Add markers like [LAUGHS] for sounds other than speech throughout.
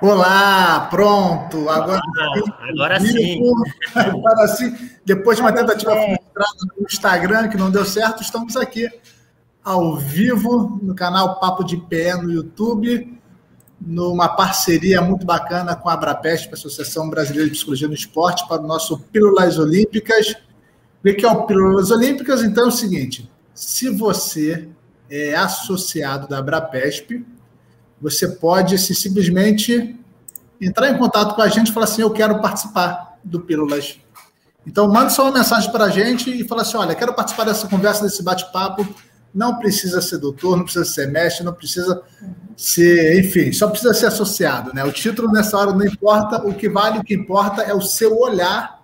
Olá, pronto. Agora, ah, agora sim. Agora sim. Depois de uma tentativa frustrada no Instagram que não deu certo, estamos aqui ao vivo no canal Papo de Pé no YouTube, numa parceria muito bacana com a Abrapest, a Associação Brasileira de Psicologia no Esporte, para o nosso Pílulas Olímpicas. O que é o Pílulas Olímpicas? Então é o seguinte: se você é associado da Abrapesp, você pode se simplesmente entrar em contato com a gente e falar assim: eu quero participar do Pílulas. Então, manda só uma mensagem para a gente e fala assim: olha, quero participar dessa conversa, desse bate-papo. Não precisa ser doutor, não precisa ser mestre, não precisa ser, enfim, só precisa ser associado. Né? O título nessa hora não importa, o que vale, o que importa é o seu olhar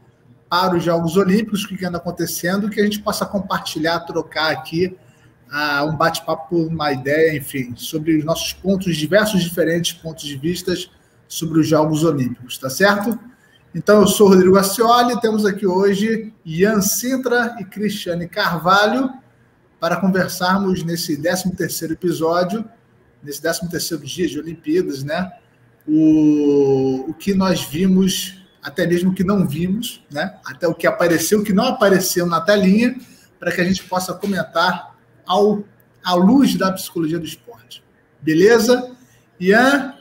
para os Jogos Olímpicos, o que anda acontecendo, que a gente possa compartilhar, trocar aqui uh, um bate-papo, uma ideia, enfim, sobre os nossos pontos, diversos diferentes pontos de vistas sobre os Jogos Olímpicos, tá certo? Então, eu sou Rodrigo Acioli, temos aqui hoje Ian Sintra e Cristiane Carvalho para conversarmos nesse 13º episódio, nesse 13º dia de Olimpíadas, né? O, o que nós vimos, até mesmo o que não vimos, né? Até o que apareceu, o que não apareceu na telinha, para que a gente possa comentar ao, à luz da psicologia do esporte. Beleza? Ian,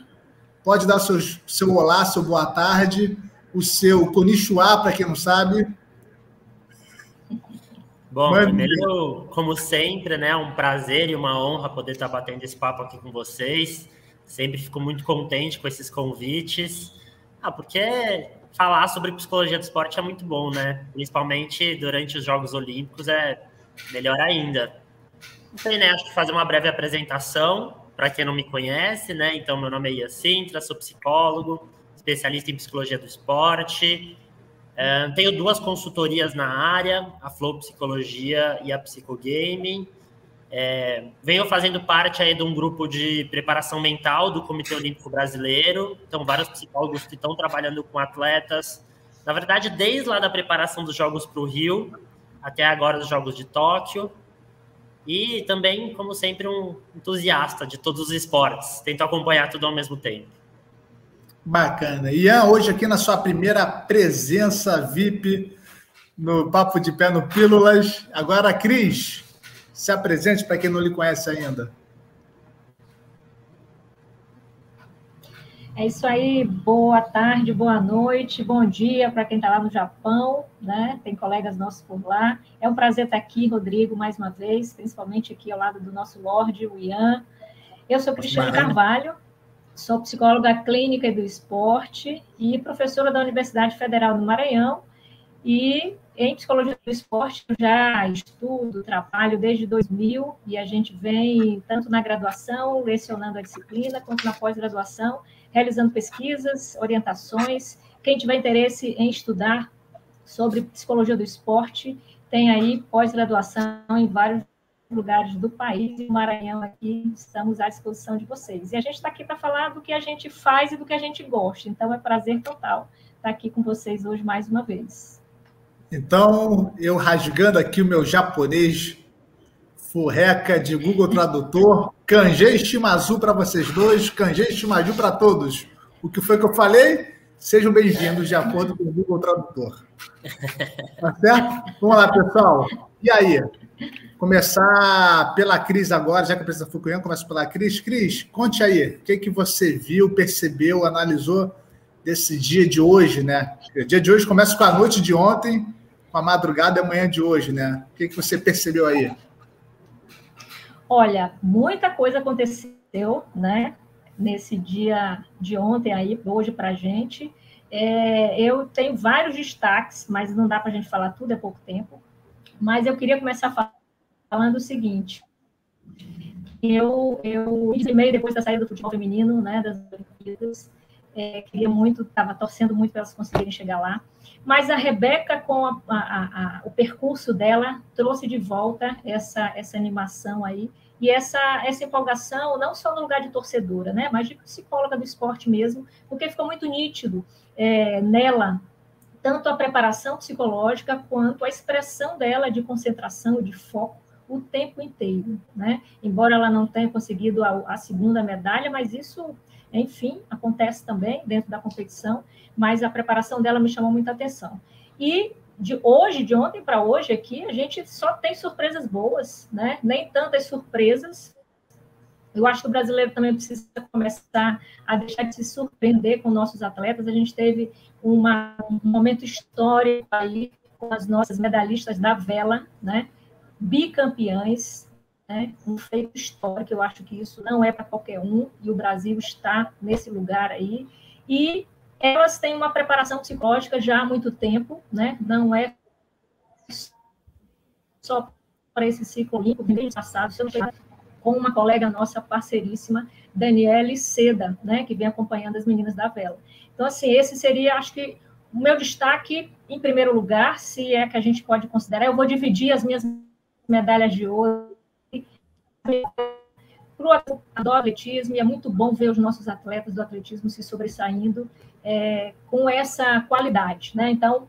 Pode dar seu, seu olá, seu boa tarde, o seu konnichiwa, para quem não sabe. Bom, Mano. primeiro, como sempre, né, um prazer e uma honra poder estar batendo esse papo aqui com vocês. Sempre fico muito contente com esses convites. Ah, porque falar sobre psicologia do esporte é muito bom, né? Principalmente durante os Jogos Olímpicos é melhor ainda. Sei, né? Acho que fazer uma breve apresentação para quem não me conhece, né? Então, meu nome é Ian Sintra, sou psicólogo, especialista em psicologia do esporte. Uh, tenho duas consultorias na área, a Flow Psicologia e a Psicogaming. É, venho fazendo parte aí de um grupo de preparação mental do Comitê Olímpico Brasileiro. Então, vários psicólogos que estão trabalhando com atletas. Na verdade, desde lá da preparação dos Jogos para o Rio até agora dos Jogos de Tóquio. E também, como sempre, um entusiasta de todos os esportes. Tento acompanhar tudo ao mesmo tempo. Bacana. Ian, hoje aqui na sua primeira presença VIP no Papo de Pé no Pílulas. Agora, Cris, se apresente para quem não lhe conhece ainda. É isso aí, boa tarde, boa noite, bom dia para quem está lá no Japão, né? Tem colegas nossos por lá. É um prazer estar aqui, Rodrigo, mais uma vez, principalmente aqui ao lado do nosso Lorde, o Ian. Eu sou Cristiane Carvalho, sou psicóloga clínica e do esporte e professora da Universidade Federal do Maranhão. E em psicologia do esporte eu já estudo, trabalho desde 2000 e a gente vem tanto na graduação, lecionando a disciplina, quanto na pós-graduação realizando pesquisas, orientações. Quem tiver interesse em estudar sobre psicologia do esporte, tem aí pós-graduação em vários lugares do país e Maranhão aqui estamos à disposição de vocês. E a gente está aqui para falar do que a gente faz e do que a gente gosta. Então é prazer total estar aqui com vocês hoje mais uma vez. Então, eu rasgando aqui o meu japonês furreca de Google Tradutor, Kanjei Shimazu para vocês dois, Kanjei Shimazu para todos. O que foi que eu falei? Sejam bem-vindos de acordo com o Google Tradutor. Tá certo? Vamos lá, pessoal. E aí? Começar pela Cris agora, já que a presidenta Fukuyama começa pela Cris. Cris, conte aí, o que, que você viu, percebeu, analisou desse dia de hoje, né? O dia de hoje começa com a noite de ontem, com a madrugada e amanhã de hoje, né? O que, que você percebeu aí? Olha, muita coisa aconteceu, né? Nesse dia de ontem aí, hoje para a gente. É, eu tenho vários destaques, mas não dá para a gente falar tudo, é pouco tempo. Mas eu queria começar falando o seguinte. Eu, eu meio depois da saída do futebol feminino, né, das Olimpíadas, é, queria muito, estava torcendo muito para elas conseguirem chegar lá. Mas a Rebeca, com a, a, a, o percurso dela, trouxe de volta essa, essa animação aí e essa, essa empolgação, não só no lugar de torcedora, né, mas de psicóloga do esporte mesmo, porque ficou muito nítido é, nela tanto a preparação psicológica quanto a expressão dela de concentração, de foco, o tempo inteiro, né? Embora ela não tenha conseguido a, a segunda medalha, mas isso, enfim, acontece também dentro da competição, mas a preparação dela me chamou muita atenção. E de hoje, de ontem para hoje aqui, a gente só tem surpresas boas, né? Nem tantas surpresas, eu acho que o brasileiro também precisa começar a deixar de se surpreender com nossos atletas. A gente teve uma, um momento histórico aí com as nossas medalhistas da vela, né? bicampeãs, né? um feito histórico. Eu acho que isso não é para qualquer um e o Brasil está nesse lugar aí. E elas têm uma preparação psicológica já há muito tempo, né? não é só para esse ciclo olímpico, o passado, se eu não com uma colega nossa parceiríssima, Daniele Seda, né, que vem acompanhando as meninas da vela. Então, assim, esse seria, acho que, o meu destaque, em primeiro lugar, se é que a gente pode considerar, eu vou dividir as minhas medalhas de ouro para o atletismo, e é muito bom ver os nossos atletas do atletismo se sobressaindo é, com essa qualidade. Né? Então,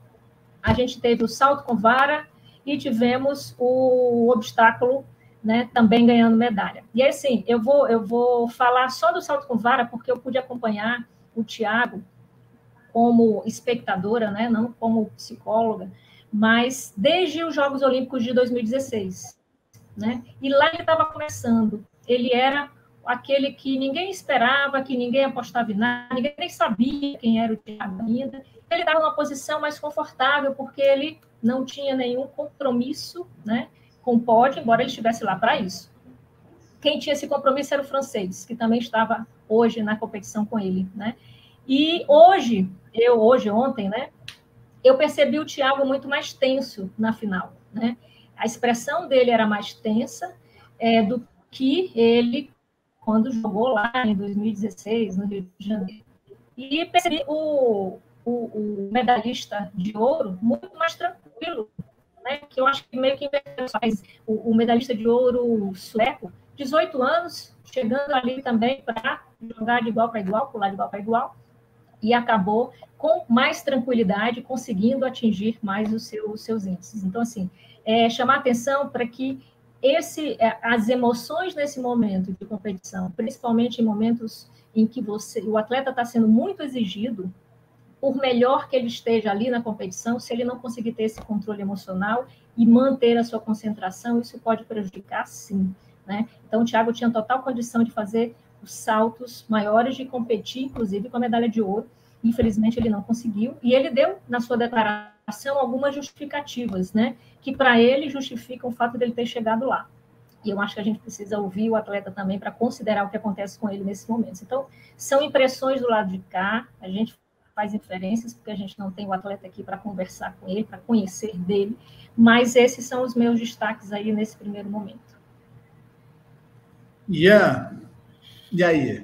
a gente teve o salto com vara e tivemos o obstáculo né, também ganhando medalha. E assim, eu vou, eu vou falar só do salto com vara, porque eu pude acompanhar o Tiago como espectadora, né, não como psicóloga, mas desde os Jogos Olímpicos de 2016. Né? E lá ele estava começando. Ele era aquele que ninguém esperava, que ninguém apostava em nada, ninguém nem sabia quem era o Thiago ainda. Ele estava numa posição mais confortável, porque ele não tinha nenhum compromisso, né? com o pódio, embora ele estivesse lá para isso. Quem tinha esse compromisso era o francês, que também estava hoje na competição com ele, né? E hoje, eu hoje, ontem, né? Eu percebi o Thiago muito mais tenso na final, né? A expressão dele era mais tensa é, do que ele quando jogou lá em 2016, no Rio de Janeiro. E percebi o, o, o medalhista de ouro muito mais tranquilo né, que eu acho que meio que faz o, o medalhista de ouro sueco, 18 anos, chegando ali também para jogar de igual para igual, pular de igual para igual, e acabou com mais tranquilidade, conseguindo atingir mais os seus, os seus índices. Então, assim, é, chamar atenção para que esse, é, as emoções nesse momento de competição, principalmente em momentos em que você, o atleta está sendo muito exigido, por melhor que ele esteja ali na competição, se ele não conseguir ter esse controle emocional e manter a sua concentração, isso pode prejudicar, sim. Né? Então, o Thiago tinha total condição de fazer os saltos maiores, de competir, inclusive, com a medalha de ouro. Infelizmente, ele não conseguiu. E ele deu, na sua declaração, algumas justificativas, né? que para ele justificam o fato dele ter chegado lá. E eu acho que a gente precisa ouvir o atleta também para considerar o que acontece com ele nesses momentos. Então, são impressões do lado de cá, a gente faz inferências, porque a gente não tem o atleta aqui para conversar com ele, para conhecer dele, mas esses são os meus destaques aí nesse primeiro momento. Ian, e aí?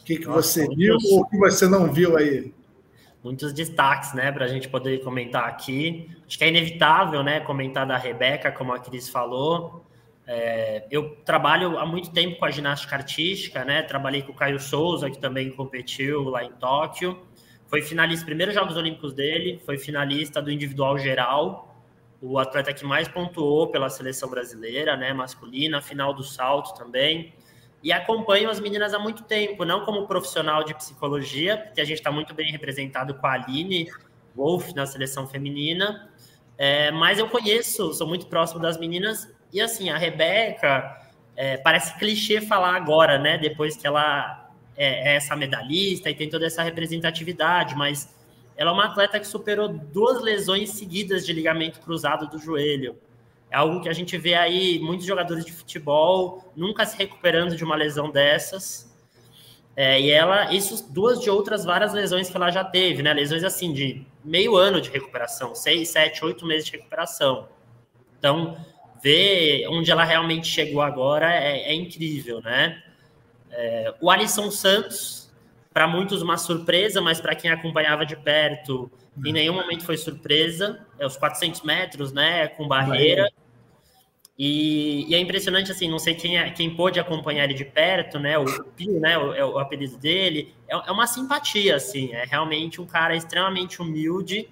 O que, que você viu ou o que você não viu aí? Muitos destaques, né, para a gente poder comentar aqui. Acho que é inevitável, né, comentar da Rebeca, como a Cris falou. É, eu trabalho há muito tempo com a ginástica artística, né? Trabalhei com o Caio Souza, que também competiu lá em Tóquio. Foi finalista, primeiros Jogos Olímpicos dele, foi finalista do individual geral, o atleta que mais pontuou pela seleção brasileira, né, masculina, final do salto também. E acompanho as meninas há muito tempo, não como profissional de psicologia, porque a gente está muito bem representado com a Aline Wolf na seleção feminina, é, mas eu conheço, sou muito próximo das meninas, e assim, a Rebeca, é, parece clichê falar agora, né, depois que ela é, é essa medalhista e tem toda essa representatividade, mas ela é uma atleta que superou duas lesões seguidas de ligamento cruzado do joelho. É algo que a gente vê aí muitos jogadores de futebol nunca se recuperando de uma lesão dessas. É, e ela, isso duas de outras várias lesões que ela já teve, né? Lesões assim de meio ano de recuperação, seis, sete, oito meses de recuperação. Então, ver onde ela realmente chegou agora é, é incrível, né? É, o Alisson Santos, para muitos uma surpresa, mas para quem acompanhava de perto, em nenhum momento foi surpresa. É os 400 metros, né, com barreira. E, e, é impressionante, assim, não sei quem, é, quem pôde acompanhar ele de perto, né, o Pio, né, o, é o apelido dele, é, é, uma simpatia, assim, é realmente um cara extremamente humilde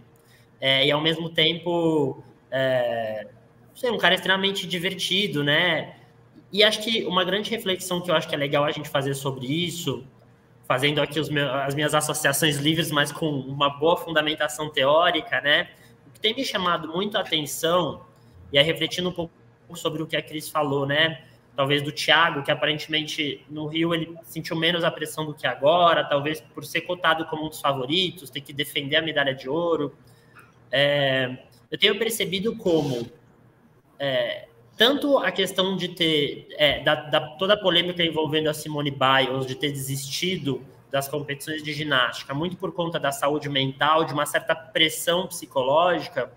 é, e, ao mesmo tempo, é, sei, um cara extremamente divertido, né? E acho que uma grande reflexão que eu acho que é legal a gente fazer sobre isso, fazendo aqui meus, as minhas associações livres, mas com uma boa fundamentação teórica, né? O que tem me chamado muito a atenção, e aí refletindo um pouco sobre o que a Cris falou, né? Talvez do Thiago, que aparentemente no Rio ele sentiu menos a pressão do que agora, talvez por ser cotado como um dos favoritos, ter que defender a medalha de ouro. É, eu tenho percebido como é, tanto a questão de ter é, da, da, toda a polêmica envolvendo a Simone Biles, de ter desistido das competições de ginástica, muito por conta da saúde mental, de uma certa pressão psicológica,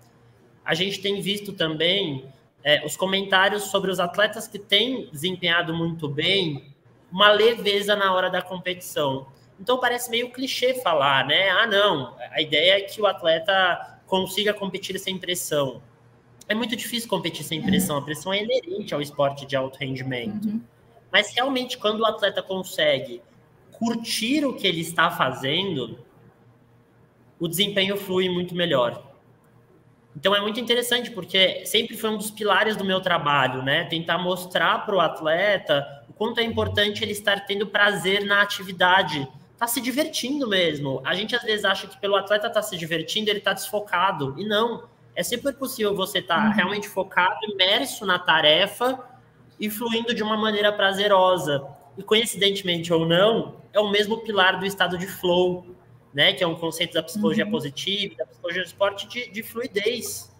a gente tem visto também é, os comentários sobre os atletas que têm desempenhado muito bem, uma leveza na hora da competição. Então parece meio clichê falar, né? Ah, não, a ideia é que o atleta consiga competir sem pressão é muito difícil competir sem pressão. A pressão é inerente ao esporte de alto rendimento. Uhum. Mas realmente, quando o atleta consegue curtir o que ele está fazendo, o desempenho flui muito melhor. Então é muito interessante, porque sempre foi um dos pilares do meu trabalho, né? Tentar mostrar para o atleta o quanto é importante ele estar tendo prazer na atividade, tá se divertindo mesmo. A gente às vezes acha que pelo atleta estar tá se divertindo, ele está desfocado. E não é sempre possível você estar tá uhum. realmente focado, imerso na tarefa e fluindo de uma maneira prazerosa. E coincidentemente ou não, é o mesmo pilar do estado de flow, né? Que é um conceito da psicologia uhum. positiva, da psicologia do esporte de, de fluidez,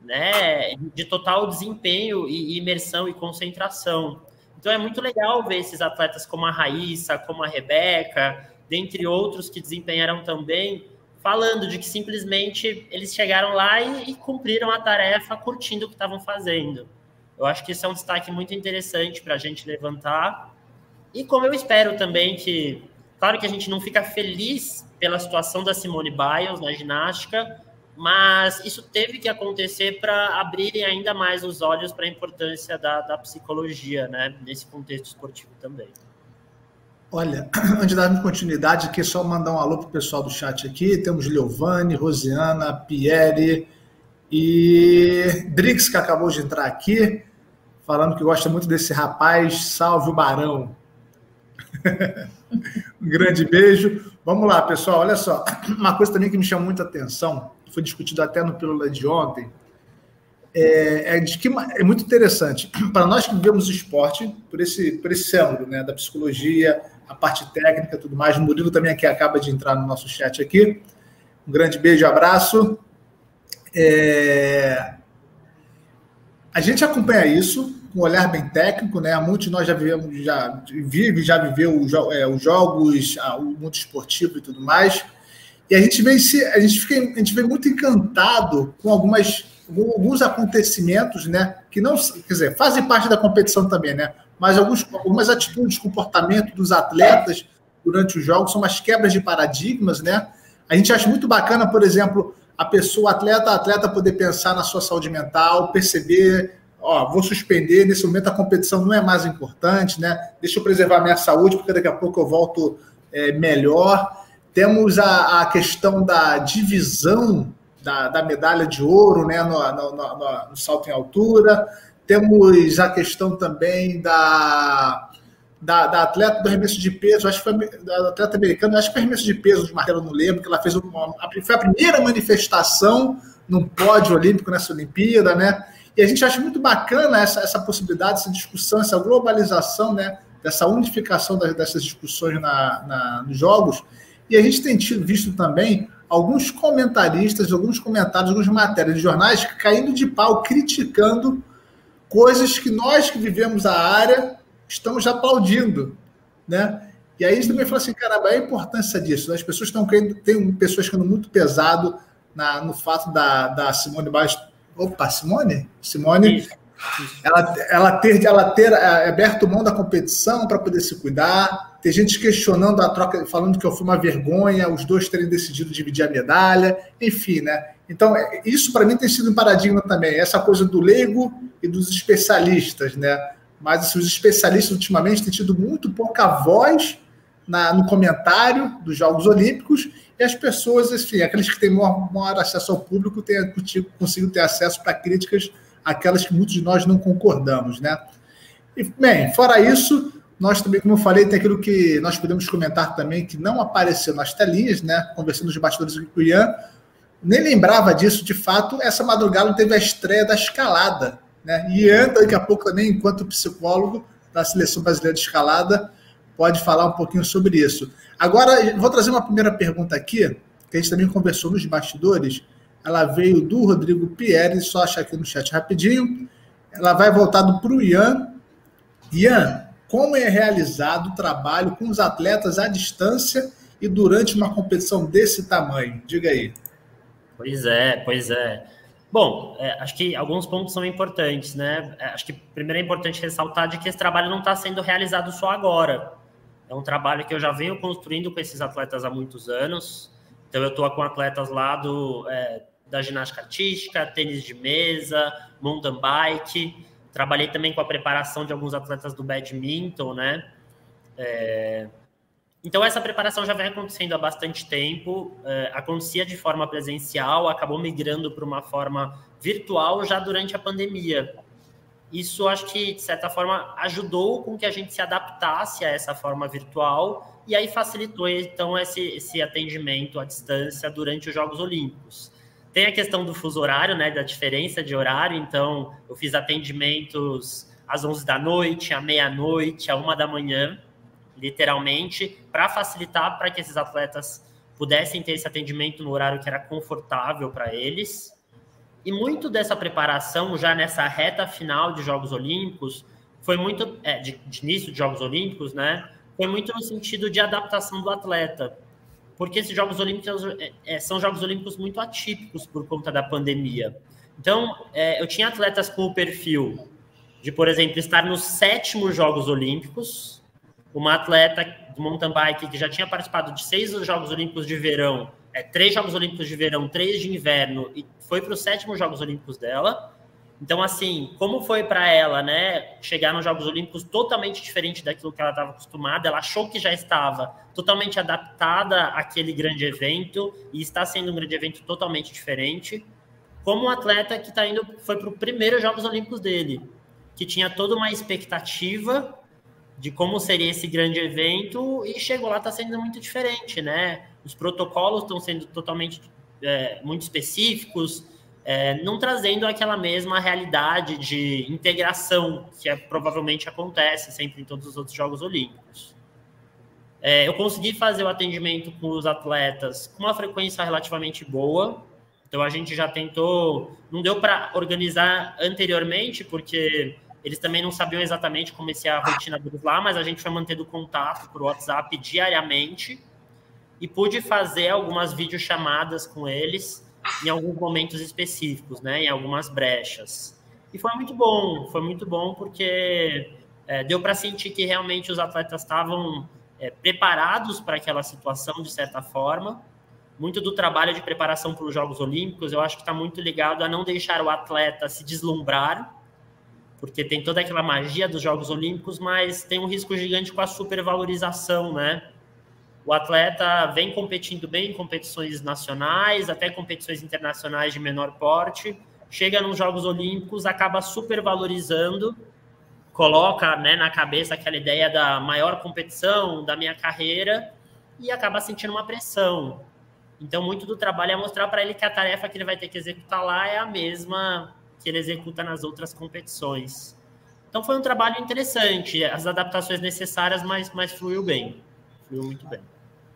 né? De total desempenho e imersão e concentração. Então é muito legal ver esses atletas como a Raíssa, como a Rebeca, dentre outros que desempenharam também falando de que simplesmente eles chegaram lá e, e cumpriram a tarefa curtindo o que estavam fazendo. Eu acho que isso é um destaque muito interessante para a gente levantar. E como eu espero também que, claro que a gente não fica feliz pela situação da Simone Biles na ginástica, mas isso teve que acontecer para abrirem ainda mais os olhos para a importância da, da psicologia, né, nesse contexto esportivo também. Olha, [CLEARS THROAT] antes de darmos continuidade, aqui só mandar um alô para o pessoal do chat aqui. Temos Leovane, Rosiana, Pierre e Drix, que acabou de entrar aqui, falando que gosta muito desse rapaz. Salve o Barão. [LAUGHS] um grande beijo. Vamos lá, pessoal. Olha só, [CLEARS THROAT] uma coisa também que me chama muita atenção, foi discutido até no Pílula de ontem, é, é, de que é muito interessante. [CLEARS THROAT] Para nós que vivemos esporte, por esse, por esse ângulo né, da psicologia, a parte técnica tudo mais. O Murilo também aqui acaba de entrar no nosso chat aqui. Um grande beijo, abraço. É... A gente acompanha isso com um olhar bem técnico, né? Muitos nós já vivemos, já vive, já viveu os, é, os jogos, o mundo esportivo e tudo mais. E a gente vê, a gente fica, a gente vê muito encantado com algumas alguns acontecimentos, né, que não, quer dizer, fazem parte da competição também, né? Mas alguns, algumas atitudes, comportamento dos atletas durante os jogos são umas quebras de paradigmas, né? A gente acha muito bacana, por exemplo, a pessoa, atleta, atleta poder pensar na sua saúde mental, perceber, ó, vou suspender, nesse momento a competição não é mais importante, né? Deixa eu preservar minha saúde, porque daqui a pouco eu volto é, melhor. Temos a, a questão da divisão da, da medalha de ouro, né, no, no, no, no salto em altura. Temos a questão também da, da, da, atleta do arremesso de peso, acho que foi da atleta americana, acho que foi arremesso de peso de martelo, não lembro, que ela fez uma, foi a primeira manifestação num pódio olímpico nessa Olimpíada, né? E a gente acha muito bacana essa, essa possibilidade, essa discussão, essa globalização, né? Dessa unificação das, dessas discussões na, na, nos jogos. E a gente tem tido, visto também alguns comentaristas, alguns comentários, algumas matérias de jornais caindo de pau, criticando coisas que nós que vivemos a área estamos aplaudindo, né? E aí gente também fala assim, caramba, a importância disso. Né? As pessoas estão querendo, tem pessoas ficando muito pesado na, no fato da, da Simone Biles. Opa, Simone? Simone, ela, ela ter, ela ter é, aberto mão da competição para poder se cuidar. Tem gente questionando a troca, falando que foi uma vergonha, os dois terem decidido dividir a medalha, enfim, né? Então, é, isso para mim tem sido um paradigma também, essa coisa do leigo e dos especialistas, né? Mas assim, os especialistas ultimamente têm tido muito pouca voz na, no comentário dos Jogos Olímpicos e as pessoas, enfim, aqueles que têm maior, maior acesso ao público têm conseguido ter acesso para críticas aquelas que muitos de nós não concordamos, né? E, bem, fora isso, nós também, como eu falei, tem aquilo que nós podemos comentar também, que não apareceu nas telinhas, né? Conversando nos bastidores com o Ian, nem lembrava disso, de fato, essa madrugada teve a estreia da escalada, né? Ian, daqui a pouco também, enquanto psicólogo da Seleção Brasileira de Escalada, pode falar um pouquinho sobre isso. Agora, vou trazer uma primeira pergunta aqui, que a gente também conversou nos bastidores, ela veio do Rodrigo Pierre, só achar aqui no chat rapidinho. Ela vai voltado para o Ian. Ian, como é realizado o trabalho com os atletas à distância e durante uma competição desse tamanho? Diga aí. Pois é, pois é. Bom, é, acho que alguns pontos são importantes, né? É, acho que primeiro é importante ressaltar de que esse trabalho não está sendo realizado só agora. É um trabalho que eu já venho construindo com esses atletas há muitos anos. Então, eu estou com atletas lá do, é, da ginástica artística, tênis de mesa, mountain bike. Trabalhei também com a preparação de alguns atletas do badminton, né? É... Então, essa preparação já vem acontecendo há bastante tempo. É, acontecia de forma presencial, acabou migrando para uma forma virtual já durante a pandemia. Isso, acho que, de certa forma, ajudou com que a gente se adaptasse a essa forma virtual e aí facilitou, então, esse, esse atendimento à distância durante os Jogos Olímpicos. Tem a questão do fuso horário, né, da diferença de horário. Então, eu fiz atendimentos às 11 da noite, à meia-noite, à uma da manhã, literalmente, para facilitar para que esses atletas pudessem ter esse atendimento no horário que era confortável para eles. E muito dessa preparação, já nessa reta final de Jogos Olímpicos, foi muito, é, de, de início de Jogos Olímpicos, né? Foi muito no sentido de adaptação do atleta porque esses Jogos Olímpicos é, é, são Jogos Olímpicos muito atípicos por conta da pandemia. Então, é, eu tinha atletas com o perfil de, por exemplo, estar nos sétimos Jogos Olímpicos, uma atleta do mountain bike que já tinha participado de seis Jogos Olímpicos de verão, é, três Jogos Olímpicos de verão, três de inverno, e foi para os sétimos Jogos Olímpicos dela, então, assim, como foi para ela, né, chegar nos Jogos Olímpicos totalmente diferente daquilo que ela estava acostumada, ela achou que já estava totalmente adaptada àquele grande evento e está sendo um grande evento totalmente diferente. Como um atleta que está indo, foi para o primeiro Jogos Olímpicos dele, que tinha toda uma expectativa de como seria esse grande evento e chegou lá está sendo muito diferente, né? Os protocolos estão sendo totalmente é, muito específicos é, não trazendo aquela mesma realidade de integração que é, provavelmente acontece sempre em todos os outros Jogos Olímpicos. É, eu consegui fazer o atendimento com os atletas com uma frequência relativamente boa, então a gente já tentou, não deu para organizar anteriormente, porque eles também não sabiam exatamente como ia a rotina deles lá, mas a gente foi mantendo contato por WhatsApp diariamente e pude fazer algumas videochamadas com eles em alguns momentos específicos, né, em algumas brechas. E foi muito bom, foi muito bom porque é, deu para sentir que realmente os atletas estavam é, preparados para aquela situação, de certa forma. Muito do trabalho de preparação para os Jogos Olímpicos, eu acho que está muito ligado a não deixar o atleta se deslumbrar, porque tem toda aquela magia dos Jogos Olímpicos, mas tem um risco gigante com a supervalorização, né? O atleta vem competindo bem em competições nacionais, até competições internacionais de menor porte, chega nos Jogos Olímpicos, acaba supervalorizando, coloca né, na cabeça aquela ideia da maior competição da minha carreira e acaba sentindo uma pressão. Então, muito do trabalho é mostrar para ele que a tarefa que ele vai ter que executar lá é a mesma que ele executa nas outras competições. Então, foi um trabalho interessante, as adaptações necessárias, mas, mas fluiu bem. Fluiu muito bem.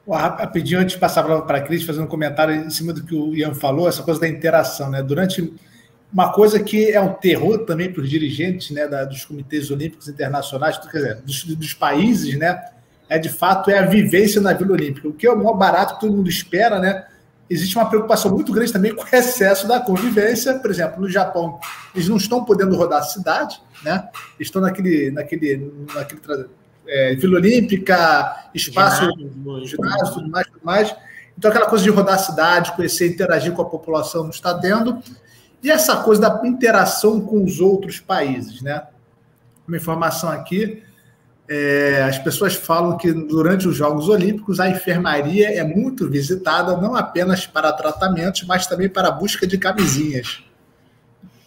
Rapidinho, antes de passar para a Cris, fazer um comentário em cima do que o Ian falou, essa coisa da interação, né? Durante uma coisa que é um terror também para os dirigentes né, da, dos comitês olímpicos internacionais, quer dizer, dos, dos, países, né? É de fato é a vivência na Vila Olímpica, o que é o maior barato que todo mundo espera, né? Existe uma preocupação muito grande também com o excesso da convivência. Por exemplo, no Japão, eles não estão podendo rodar a cidade, né? Estão naquele, naquele, naquele é, Vila Olímpica, espaço, ginásio, tudo mais, tudo mais. Então, aquela coisa de rodar a cidade, conhecer, interagir com a população não está tendo. E essa coisa da interação com os outros países, né? Uma informação aqui, é, as pessoas falam que durante os Jogos Olímpicos a enfermaria é muito visitada, não apenas para tratamentos, mas também para a busca de camisinhas.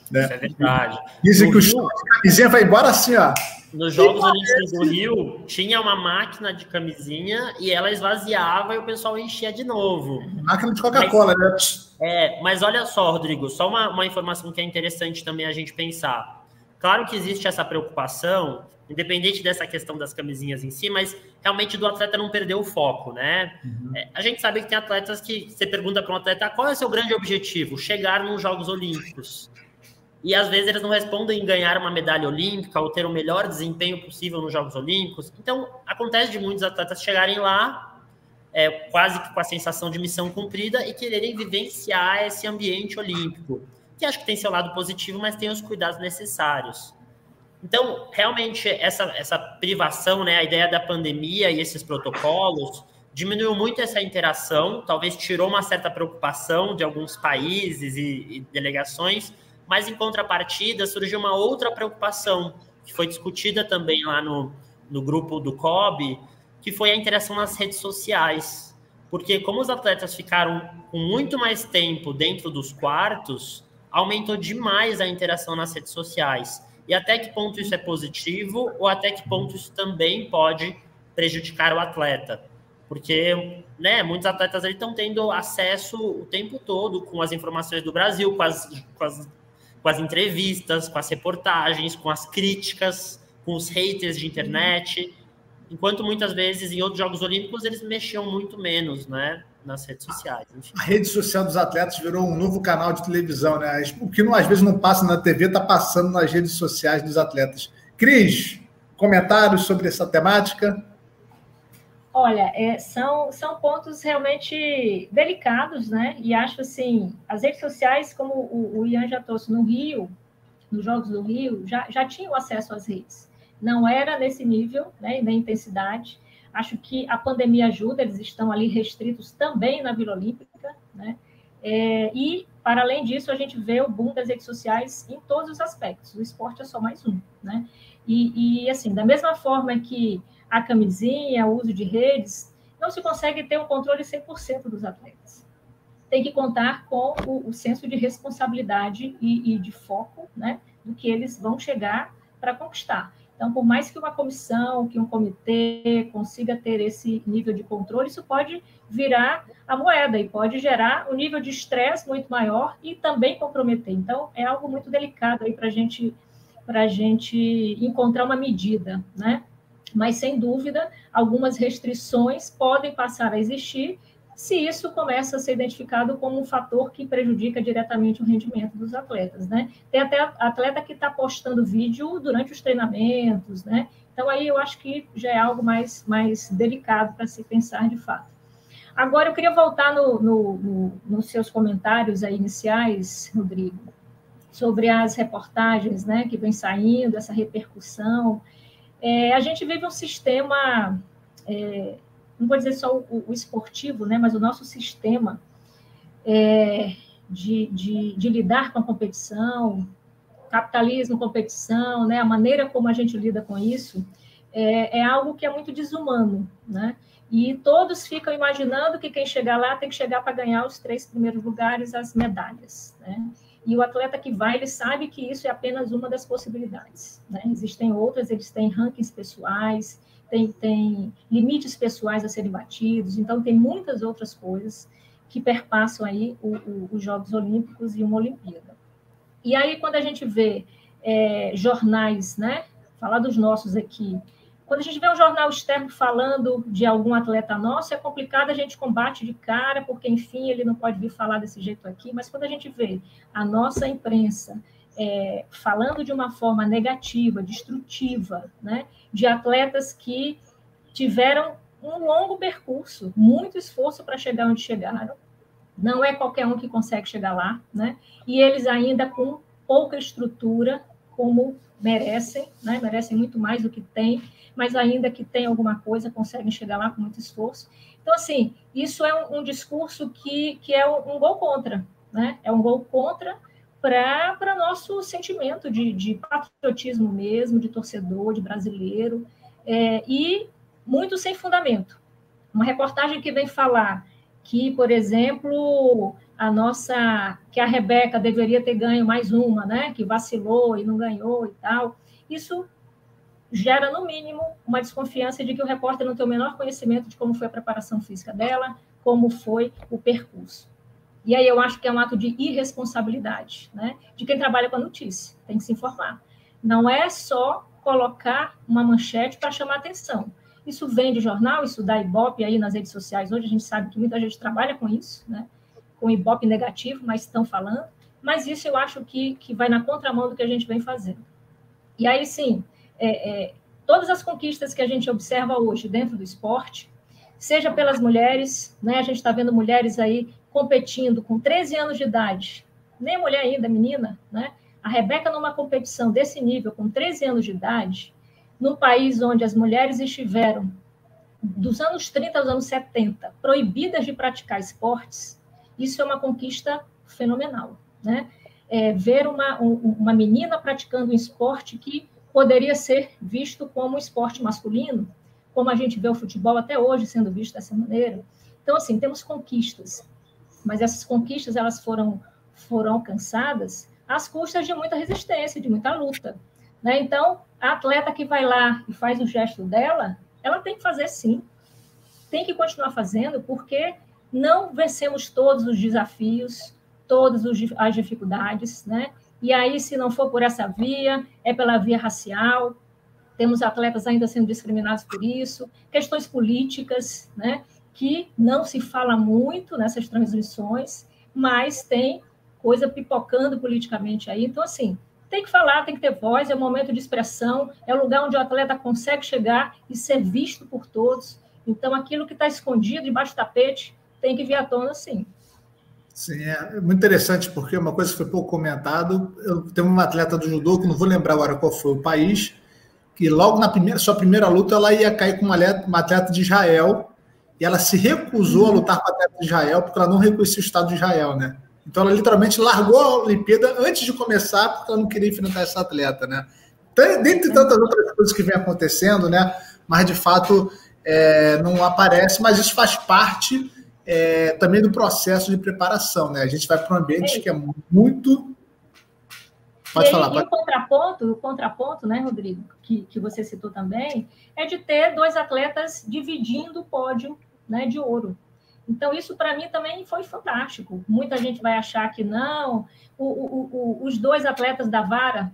Né? Isso é verdade. Dizem que Rio, o camisinha vai embora assim, ó. Nos Jogos Olímpicos do Rio, tinha uma máquina de camisinha e ela esvaziava e o pessoal enchia de novo. Máquina de Coca-Cola, né? É, mas olha só, Rodrigo, só uma, uma informação que é interessante também a gente pensar. Claro que existe essa preocupação, independente dessa questão das camisinhas em si, mas realmente do atleta não perder o foco, né? Uhum. É, a gente sabe que tem atletas que você pergunta para um atleta qual é o seu grande objetivo? Chegar nos Jogos Olímpicos. E às vezes eles não respondem em ganhar uma medalha olímpica ou ter o melhor desempenho possível nos Jogos Olímpicos. Então, acontece de muitos atletas chegarem lá é, quase que com a sensação de missão cumprida e quererem vivenciar esse ambiente olímpico, que acho que tem seu lado positivo, mas tem os cuidados necessários. Então, realmente, essa, essa privação, né, a ideia da pandemia e esses protocolos, diminuiu muito essa interação, talvez tirou uma certa preocupação de alguns países e, e delegações, mas em contrapartida surgiu uma outra preocupação, que foi discutida também lá no, no grupo do COB, que foi a interação nas redes sociais. Porque como os atletas ficaram com muito mais tempo dentro dos quartos, aumentou demais a interação nas redes sociais. E até que ponto isso é positivo ou até que ponto isso também pode prejudicar o atleta? Porque né, muitos atletas estão tendo acesso o tempo todo com as informações do Brasil, com as, com as com as entrevistas, com as reportagens, com as críticas, com os haters de internet, enquanto muitas vezes em outros Jogos Olímpicos eles mexiam muito menos, né? Nas redes sociais. Enfim. A rede social dos atletas virou um novo canal de televisão, né? O que às vezes não passa na TV está passando nas redes sociais dos atletas. Cris, comentários sobre essa temática? Olha, é, são, são pontos realmente delicados, né? E acho assim, as redes sociais, como o, o Ian já trouxe no Rio, nos Jogos do Rio, já, já tinham acesso às redes. Não era nesse nível, né, nem intensidade. Acho que a pandemia ajuda, eles estão ali restritos também na Vila Olímpica, né? É, e, para além disso, a gente vê o boom das redes sociais em todos os aspectos. O esporte é só mais um, né? E, e assim, da mesma forma que a camisinha, o uso de redes, não se consegue ter um controle 100% dos atletas. Tem que contar com o, o senso de responsabilidade e, e, de foco né, do que eles vão chegar para conquistar. Então, por mais que uma comissão, que um comitê consiga ter esse nível de controle, isso pode virar a moeda e pode gerar um nível de estresse muito maior e também comprometer. Então, é algo muito delicado aí para gente, a gente encontrar uma medida, né? Mas sem dúvida, algumas restrições podem passar a existir se isso começa a ser identificado como um fator que prejudica diretamente o rendimento dos atletas, né? Tem até atleta que está postando vídeo durante os treinamentos, né? Então aí eu acho que já é algo mais, mais delicado para se pensar de fato. Agora eu queria voltar no, no, no, nos seus comentários aí iniciais, Rodrigo, sobre as reportagens, né, que vem saindo, essa repercussão é, a gente vive um sistema, é, não vou dizer só o, o, esportivo, né, mas o nosso sistema é, de, de, de, lidar com a competição, capitalismo, competição, né, a maneira como a gente lida com isso, é, é algo que é muito desumano, né? E todos ficam imaginando que quem chegar lá tem que chegar para ganhar os três primeiros lugares, as medalhas, né? E o atleta que vai, ele sabe que isso é apenas uma das possibilidades. Né? Existem outras, eles têm rankings pessoais, tem, tem limites pessoais a serem batidos, então tem muitas outras coisas que perpassam aí o, o, os Jogos Olímpicos e uma Olimpíada. E aí, quando a gente vê é, jornais, né, falar dos nossos aqui, quando a gente vê um jornal externo falando de algum atleta nosso, é complicado, a gente combate de cara, porque, enfim, ele não pode vir falar desse jeito aqui, mas quando a gente vê a nossa imprensa é, falando de uma forma negativa, destrutiva, né, de atletas que tiveram um longo percurso, muito esforço para chegar onde chegaram, não é qualquer um que consegue chegar lá, né, e eles ainda com pouca estrutura, como merecem, né, merecem muito mais do que têm, mas ainda que tem alguma coisa, conseguem chegar lá com muito esforço. Então, assim, isso é um, um discurso que, que é um, um, gol contra, né? É um gol contra para nosso sentimento de, de, patriotismo mesmo, de torcedor, de brasileiro, é, e muito sem fundamento. Uma reportagem que vem falar que, por exemplo, a nossa que a Rebeca deveria ter ganho mais uma, né? Que vacilou e não ganhou e tal. Isso gera no mínimo uma desconfiança de que o repórter não tem o menor conhecimento de como foi a preparação física dela, como foi o percurso. E aí eu acho que é um ato de irresponsabilidade, né? De quem trabalha com a notícia, tem que se informar. Não é só colocar uma manchete para chamar atenção. Isso vem de jornal, isso dá ibope aí nas redes sociais. Hoje a gente sabe que muita gente trabalha com isso, né? Com ibope negativo, mas estão falando. Mas isso eu acho que, que vai na contramão do que a gente vem fazendo. E aí, sim, é, é, todas as conquistas que a gente observa hoje dentro do esporte, seja pelas mulheres, né? A gente está vendo mulheres aí competindo com 13 anos de idade, nem mulher ainda, menina, né? A Rebeca numa competição desse nível, com 13 anos de idade, no país onde as mulheres estiveram dos anos 30 aos anos 70 proibidas de praticar esportes, isso é uma conquista fenomenal, né? É, ver uma, uma menina praticando um esporte que poderia ser visto como um esporte masculino, como a gente vê o futebol até hoje sendo visto dessa maneira. Então, assim, temos conquistas, mas essas conquistas elas foram, foram alcançadas às custas de muita resistência, de muita luta. Né? Então, a atleta que vai lá e faz o gesto dela, ela tem que fazer sim, tem que continuar fazendo, porque não vencemos todos os desafios, todas as dificuldades, né? E aí, se não for por essa via, é pela via racial, temos atletas ainda sendo discriminados por isso, questões políticas, né? Que não se fala muito nessas transmissões, mas tem coisa pipocando politicamente aí. Então, assim, tem que falar, tem que ter voz, é o momento de expressão, é o lugar onde o atleta consegue chegar e ser visto por todos. Então, aquilo que está escondido debaixo do tapete tem que vir à tona, sim. Sim, é muito interessante, porque uma coisa que foi pouco comentado, eu tenho uma atleta do judô, que não vou lembrar agora qual foi o país, que logo na primeira, sua primeira luta ela ia cair com uma atleta, uma atleta de Israel, e ela se recusou a lutar com a atleta de Israel, porque ela não reconhecia o Estado de Israel, né? Então ela literalmente largou a Olimpíada antes de começar, porque ela não queria enfrentar essa atleta, né? Dentre tantas outras coisas que vem acontecendo, né? Mas de fato é, não aparece, mas isso faz parte é, também do processo de preparação, né? A gente vai para um ambiente é que é muito. Pode e falar. Aí, pode... o contraponto, o contraponto, né, Rodrigo, que, que você citou também, é de ter dois atletas dividindo o pódio né, de ouro. Então, isso para mim também foi fantástico. Muita gente vai achar que não. O, o, o, os dois atletas da vara,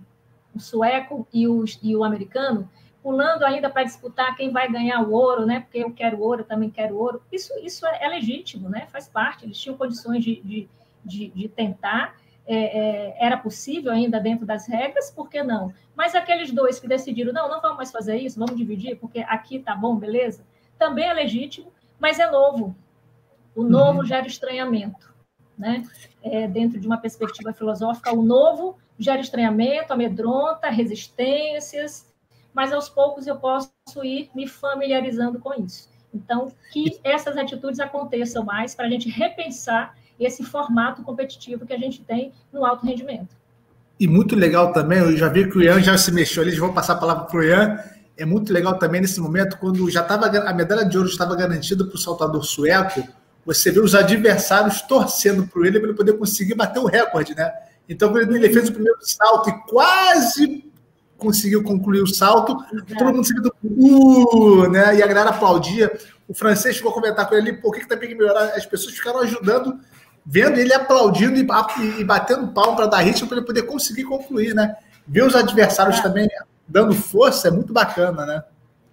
o sueco e, os, e o americano, pulando ainda para disputar quem vai ganhar o ouro, né? Porque eu quero ouro, eu também quero ouro. Isso, isso é, é legítimo, né? Faz parte. Eles tinham condições de, de, de, de tentar. É, é, era possível ainda dentro das regras, por que não? Mas aqueles dois que decidiram, não, não vamos mais fazer isso, vamos dividir, porque aqui tá bom, beleza? Também é legítimo, mas é novo. O novo uhum. gera estranhamento, né? É, dentro de uma perspectiva filosófica, o novo gera estranhamento, amedronta, resistências, mas aos poucos eu posso ir me familiarizando com isso. Então, que essas atitudes aconteçam mais para a gente repensar esse formato competitivo que a gente tem no alto rendimento. E muito legal também, eu já vi que o Ian já se mexeu ali, vou passar a palavra para o Ian. É muito legal também nesse momento, quando já estava a medalha de ouro estava garantida para o saltador sueco, você vê os adversários torcendo para ele para ele poder conseguir bater o recorde, né? Então, quando ele fez o primeiro salto e quase conseguiu concluir o salto, Exato. todo mundo seguindo, uh, né? E a galera aplaudia. O francês chegou a comentar com ele, por que, que tem que melhorar? As pessoas ficaram ajudando, vendo ele aplaudindo e, e batendo palmo para dar ritmo para ele poder conseguir concluir, né? Ver os adversários é. também dando força é muito bacana, né?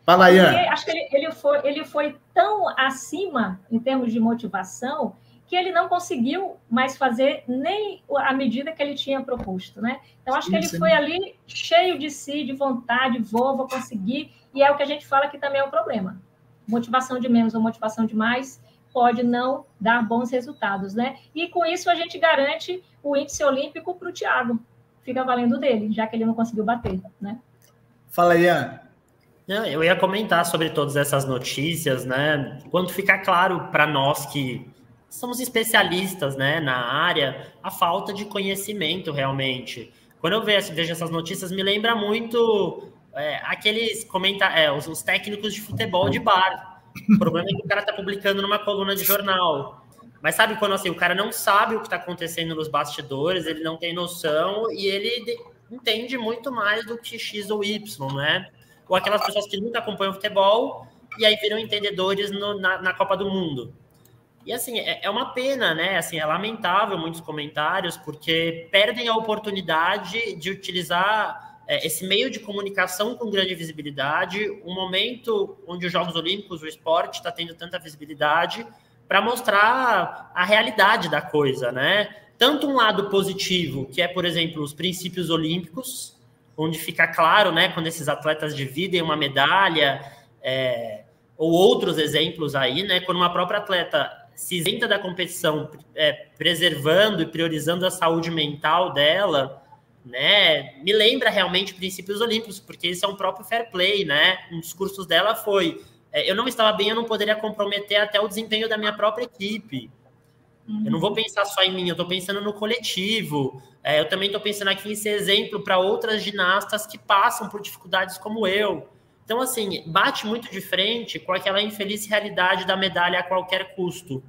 Fala, Ian. Acho que ele, ele, foi, ele foi tão acima em termos de motivação que ele não conseguiu mais fazer nem a medida que ele tinha proposto, né? Então acho sim, que ele sim. foi ali cheio de si, de vontade, vou, vou conseguir, e é o que a gente fala que também é um problema. Motivação de menos ou motivação de mais pode não dar bons resultados, né? E com isso a gente garante o índice olímpico para o Thiago, fica valendo dele, já que ele não conseguiu bater, né? Fala, Ian. Eu ia comentar sobre todas essas notícias, né? Quando ficar claro para nós que somos especialistas né, na área, a falta de conhecimento realmente. Quando eu vejo, vejo essas notícias, me lembra muito é, aqueles comentários, é, os, os, técnicos de futebol de bar. O problema é que o cara está publicando numa coluna de jornal. Mas sabe quando assim, o cara não sabe o que está acontecendo nos bastidores, ele não tem noção e ele entende muito mais do que X ou Y, né? Ou aquelas pessoas que nunca acompanham futebol e aí viram entendedores no, na, na, Copa do Mundo. E assim, é, é, uma pena, né? Assim, é lamentável muitos comentários, porque perdem a oportunidade de utilizar é, esse meio de comunicação com grande visibilidade, um momento onde os Jogos Olímpicos, o esporte, está tendo tanta visibilidade, para mostrar a realidade da coisa, né? Tanto um lado positivo, que é, por exemplo, os princípios olímpicos, onde fica claro, né, quando esses atletas dividem uma medalha, é, ou outros exemplos aí, né, quando uma própria atleta se isenta da competição, é, preservando e priorizando a saúde mental dela, né, me lembra realmente princípios olímpicos, porque isso é um próprio fair play, né? Um dos cursos dela foi é, eu não estava bem, eu não poderia comprometer até o desempenho da minha própria equipe. Uhum. Eu não vou pensar só em mim, eu estou pensando no coletivo. É, eu também estou pensando aqui em ser exemplo para outras ginastas que passam por dificuldades como eu. Então, assim, bate muito de frente com aquela infeliz realidade da medalha a qualquer custo.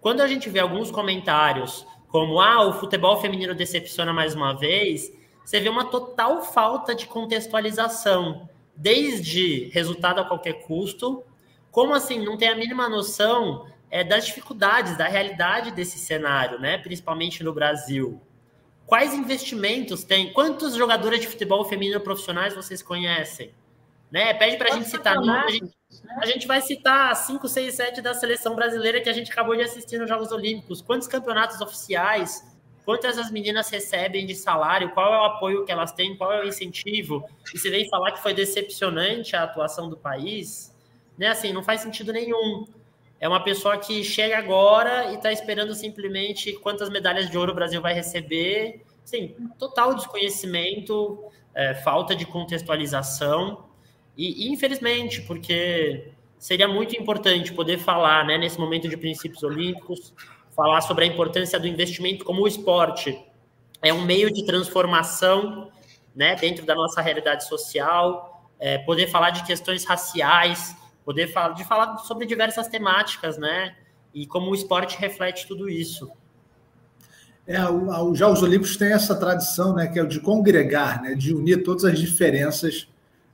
Quando a gente vê alguns comentários como, ah, o futebol feminino decepciona mais uma vez, você vê uma total falta de contextualização desde resultado a qualquer custo, como assim não tem a mínima noção é, das dificuldades, da realidade desse cenário, né? Principalmente no Brasil. Quais investimentos tem? Quantos jogadores de futebol feminino profissionais vocês conhecem? Né? Pede para a gente citar A gente, a gente vai citar 5, 6, 7 da seleção brasileira que a gente acabou de assistir nos Jogos Olímpicos. Quantos campeonatos oficiais? quantas as meninas recebem de salário, qual é o apoio que elas têm, qual é o incentivo, e você vem falar que foi decepcionante a atuação do país, né? Assim, não faz sentido nenhum. É uma pessoa que chega agora e está esperando simplesmente quantas medalhas de ouro o Brasil vai receber. Sim, total desconhecimento, é, falta de contextualização. E, infelizmente, porque seria muito importante poder falar, né, nesse momento de princípios olímpicos, falar sobre a importância do investimento como o esporte é um meio de transformação né, dentro da nossa realidade social, é, poder falar de questões raciais, poder falar, de falar sobre diversas temáticas, né? E como o esporte reflete tudo isso. É, os Olímpicos têm essa tradição, né, que é o de congregar, né, de unir todas as diferenças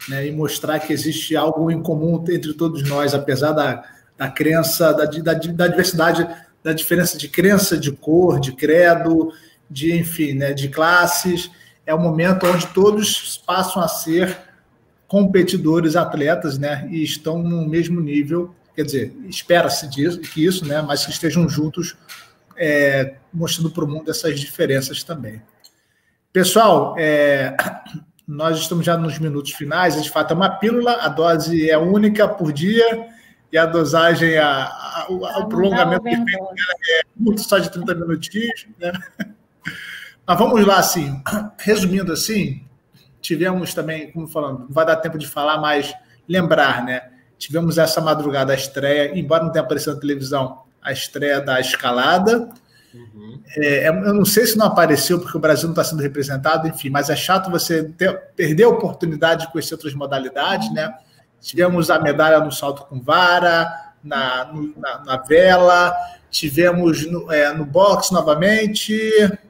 né, e mostrar que existe algo em comum entre todos nós, apesar da, da crença, da, da, da diversidade da diferença de crença, de cor, de credo, de enfim, né, de classes. É o momento onde todos passam a ser competidores, atletas, né, e estão no mesmo nível. Quer dizer, espera-se que isso, né, mas que estejam juntos, é, mostrando para o mundo essas diferenças também. Pessoal, é, nós estamos já nos minutos finais. De fato, é uma pílula, a dose é única por dia e a dosagem, a, a, a o prolongamento de é muito só de 30 minutinhos. Né? Mas vamos lá, assim, resumindo assim, tivemos também, como falando, não vai dar tempo de falar, mas lembrar, né? Tivemos essa madrugada a estreia, embora não tenha aparecido na televisão, a estreia da escalada. Uhum. É, eu não sei se não apareceu porque o Brasil não está sendo representado, enfim, mas é chato você ter, perder a oportunidade de conhecer outras modalidades, né? Tivemos a medalha no salto com vara, na, no, na, na, vela, tivemos no, é, no boxe novamente.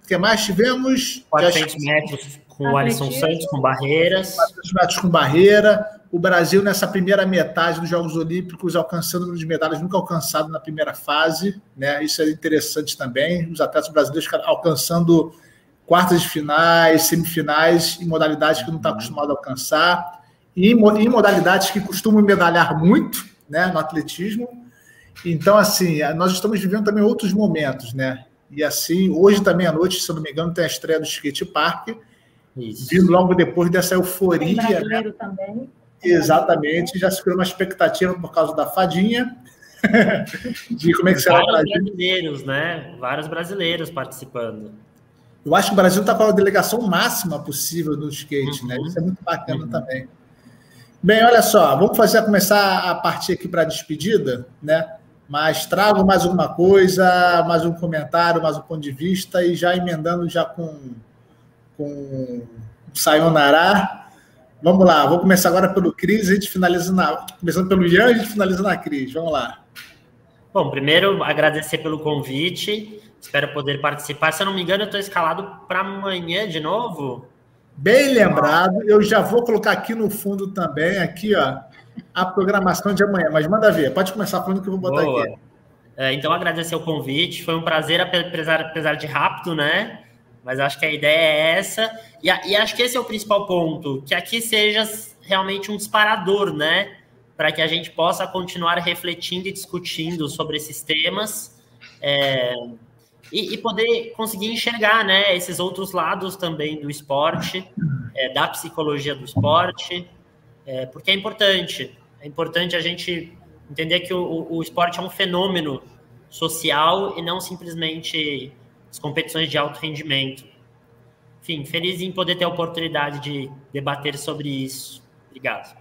O que mais tivemos? 400 metros com o Alisson Santos, com barreiras. 400 metros com barreira. O Brasil, nessa primeira metade dos Jogos Olímpicos, alcançando o número de medalhas nunca alcançado na primeira fase. Né? Isso é interessante também. Os atletas brasileiros alcançando quartas de finais, semifinais, em modalidades que não está acostumado a alcançar em, em modalidades que costumam medalhar muito, né, no atletismo. Então, assim, nós estamos vivendo também outros momentos, né? E assim, hoje também à noite, se eu não me engano, tem a estreia do Skate Park, Isso. vindo logo depois dessa euforia. Tem né? brasileiro né? também. Exatamente, já se criou uma expectativa por causa da fadinha, [LAUGHS] de como é que será Vários brasileiros, né? Vários brasileiros participando. Eu acho que o Brasil está com a delegação máxima possível no skate, né? uhum. né? Isso é muito bacana uhum. também. Bem, olha só, vamos fazer começar a partir aqui para a despedida, né? Mas trago mais alguma coisa, mais um comentário, mais um ponto de vista e já emendando já com com Sayonara. Vamos lá, vou começar agora pelo Cris, a gente finaliza na. Começando pelo Ian, a gente finaliza na Cris. Vamos lá. Bom, primeiro agradecer pelo convite. Espero poder participar. Se eu não me engano, eu estou escalado para amanhã de novo. Bem lembrado. Eu já vou colocar aqui no fundo também, aqui, ó, a programação de amanhã. Mas manda ver. Pode começar falando que eu vou botar Boa. aqui. É, então, agradecer o convite. Foi um prazer, apesar, apesar de rápido, né? Mas acho que a ideia é essa. E, e acho que esse é o principal ponto. Que aqui seja realmente um disparador, né? Para que a gente possa continuar refletindo e discutindo sobre esses temas. É, e, e, poder conseguir enxergar né, esses outros lados também do esporte, é, da psicologia do esporte, é, porque é importante. É importante a gente entender que o, o, esporte é um fenômeno social e não simplesmente as competições de alto rendimento. Enfim, feliz em poder ter a oportunidade de debater sobre isso. Obrigado.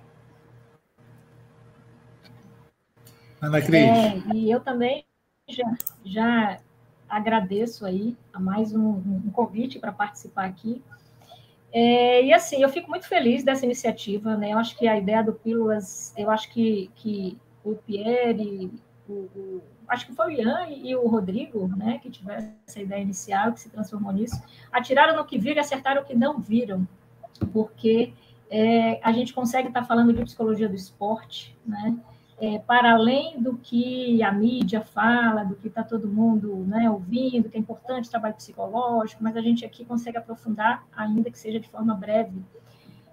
Ana Cris. É, e eu também já, já agradeço aí a mais um, um convite para participar aqui. É, e assim, eu fico muito feliz dessa iniciativa, né? Eu acho que a ideia do Pílulas, eu acho que, que o Pierre, o, o, acho que foi o Ian e o Rodrigo, né, que tiveram essa ideia inicial, que se transformou nisso, atiraram no que viram e acertaram o que não viram, porque é, a gente consegue estar falando de psicologia do esporte, né? é, para além do que a mídia fala, do que está todo mundo né, ouvindo, que é importante trabalho psicológico, mas a gente aqui consegue aprofundar, ainda que seja de forma breve.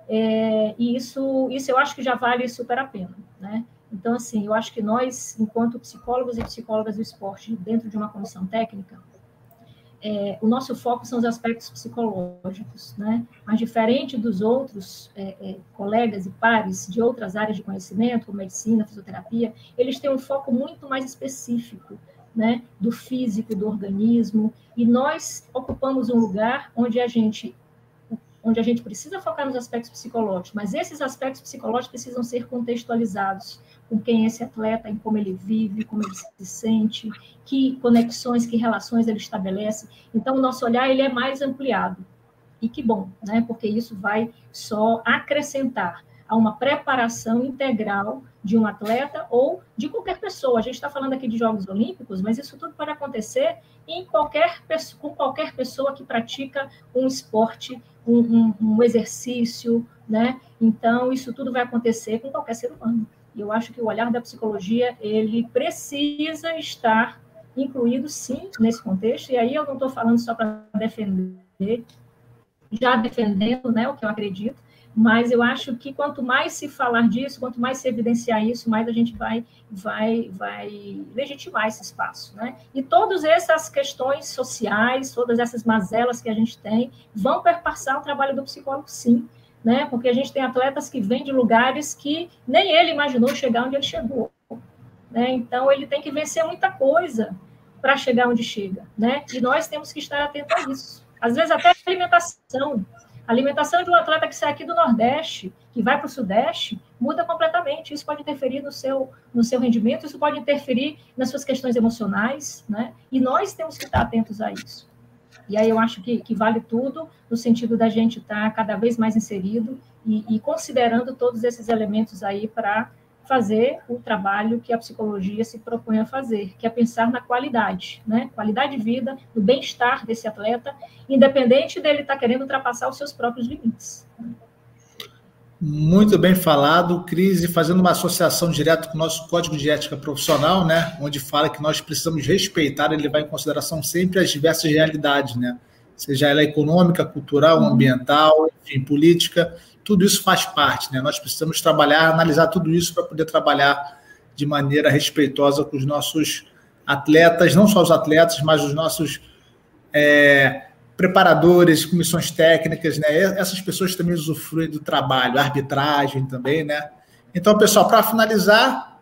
É, e isso, isso eu acho que já vale super a pena. Né? Então, assim, eu acho que nós, enquanto psicólogos e psicólogas do esporte, dentro de uma comissão técnica, é, o nosso foco são os aspectos psicológicos, né? Mas diferente dos outros é, é, colegas e pares de outras áreas de conhecimento, como medicina, fisioterapia, eles têm um foco muito mais específico, né? Do físico, do organismo, e nós ocupamos um lugar onde a gente onde a gente precisa focar nos aspectos psicológicos, mas esses aspectos psicológicos precisam ser contextualizados com quem é esse atleta, em como ele vive, como ele se sente, que conexões, que relações ele estabelece. Então, o nosso olhar ele é mais ampliado. E que bom, né? Porque isso vai só acrescentar a uma preparação integral de um atleta ou de qualquer pessoa. A gente está falando aqui de Jogos Olímpicos, mas isso tudo pode acontecer em qualquer com qualquer pessoa que pratica um esporte, um, um, um exercício, né? Então isso tudo vai acontecer com qualquer ser humano. E eu acho que o olhar da psicologia ele precisa estar incluído sim nesse contexto. E aí eu não estou falando só para defender, já defendendo, né, o que eu acredito, mas eu acho que quanto mais se falar disso, quanto mais se evidenciar isso, mais a gente vai vai vai legitimar esse espaço, né? E todas essas questões sociais, todas essas mazelas que a gente tem, vão perpassar o trabalho do psicólogo, sim né? Porque a gente tem atletas que vêm de lugares que nem ele imaginou chegar onde ele chegou, né? Então ele tem que vencer muita coisa para chegar onde chega, né? E nós temos que estar atentos a isso. Às vezes até a alimentação, a alimentação de um atleta que sai aqui do Nordeste, que vai para o Sudeste, muda completamente. Isso pode interferir no seu, no seu rendimento, isso pode interferir nas suas questões emocionais, né? E nós temos que estar atentos a isso. E aí eu acho que, que vale tudo no sentido da gente estar cada vez mais inserido e, e considerando todos esses elementos aí para fazer o trabalho que a psicologia se propõe a fazer, que é pensar na qualidade, né? Qualidade de vida, no bem-estar desse atleta, independente dele estar tá querendo ultrapassar os seus próprios limites. Muito bem falado, Cris, e fazendo uma associação direta com o nosso Código de Ética Profissional, né, onde fala que nós precisamos respeitar e levar em consideração sempre as diversas realidades, né, seja ela econômica, cultural, uhum. ambiental, enfim, política, tudo isso faz parte, né, nós precisamos trabalhar, analisar tudo isso para poder trabalhar de maneira respeitosa com os nossos atletas, não só os atletas, mas os nossos é, preparadores, comissões técnicas, né? Essas pessoas também usufruem do trabalho, arbitragem também, né? Então, pessoal, para finalizar,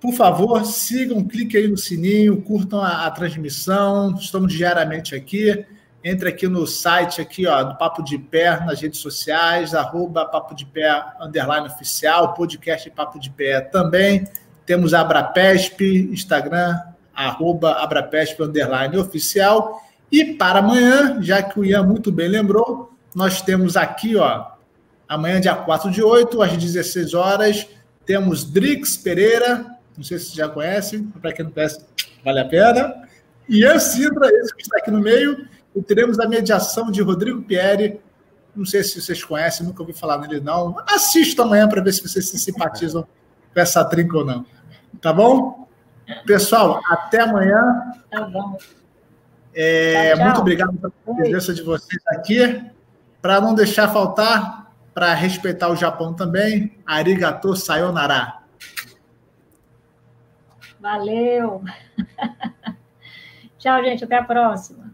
por favor, sigam, cliquem aí no sininho, curtam a, a, transmissão. Estamos diariamente aqui. Entre aqui no site aqui, ó, do Papo de Pé, nas redes sociais, arroba Papo de Pé, underline oficial, podcast Papo de Pé também. Temos a Abrapesp, Instagram, arroba Abrapesp, underline oficial. E para amanhã, já que o Ian muito bem lembrou, nós temos aqui, ó, amanhã, dia 4 de 8, às 16 horas, temos Drix Pereira, Não sei se você já conhece, para quem não conhece, vale a pena. E a Sintra, esse que está aqui no meio, e teremos a mediação de Rodrigo Pieri. Não sei se vocês conhecem, nunca ouvi falar nele, não. Assista amanhã para ver se vocês se simpatizam [LAUGHS] com essa trinca ou não. Tá bom? Pessoal, até amanhã. Tá bom. É, tchau, tchau. Muito obrigado pela presença de vocês aqui. Para não deixar faltar, para respeitar o Japão também, arigato sayonara. Valeu. [LAUGHS] tchau, gente. Até a próxima.